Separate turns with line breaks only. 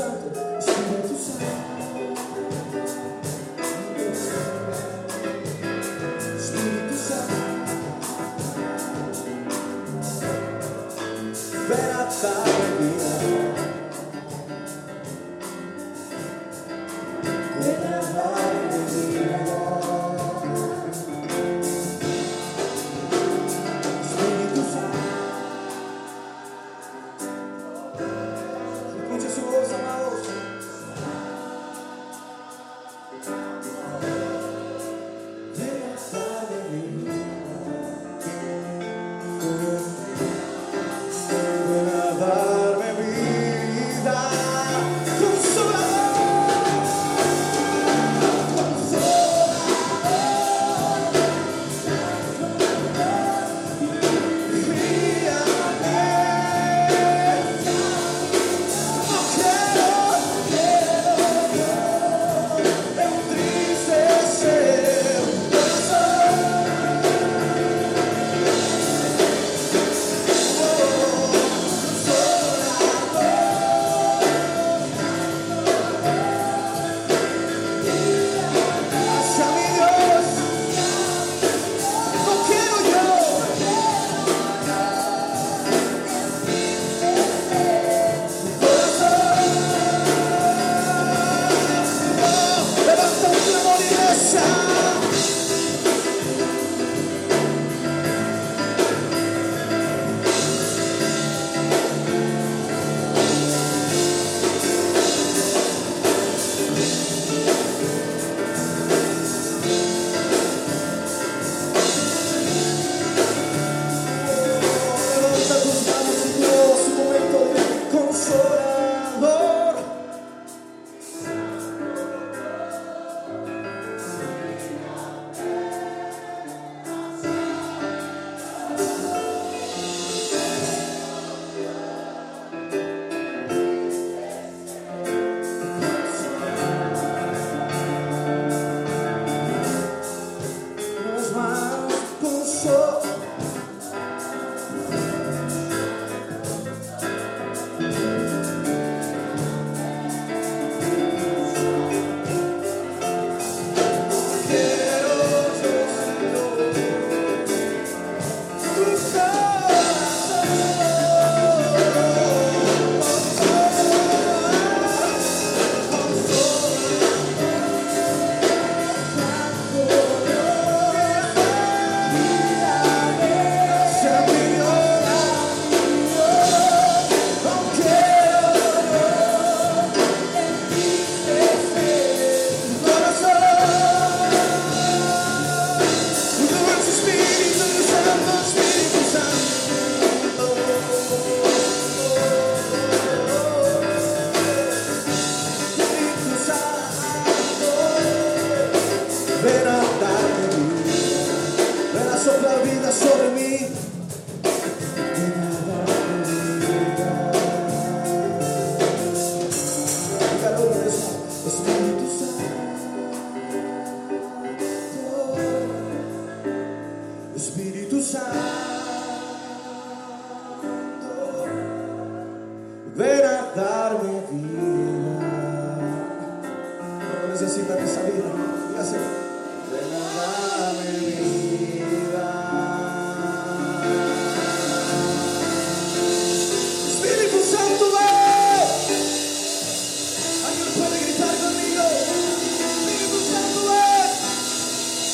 Santo, Espírito Santo. Espírito Santo. Espírito Santo. Espírito Santo. Espírito Mm-hmm. Ven a darme vida, ven a soplar vida sobre mí. Ven a darme vida. Espíritu santo, espíritu santo. Ven a darme vida, no necesito esa vida. the way.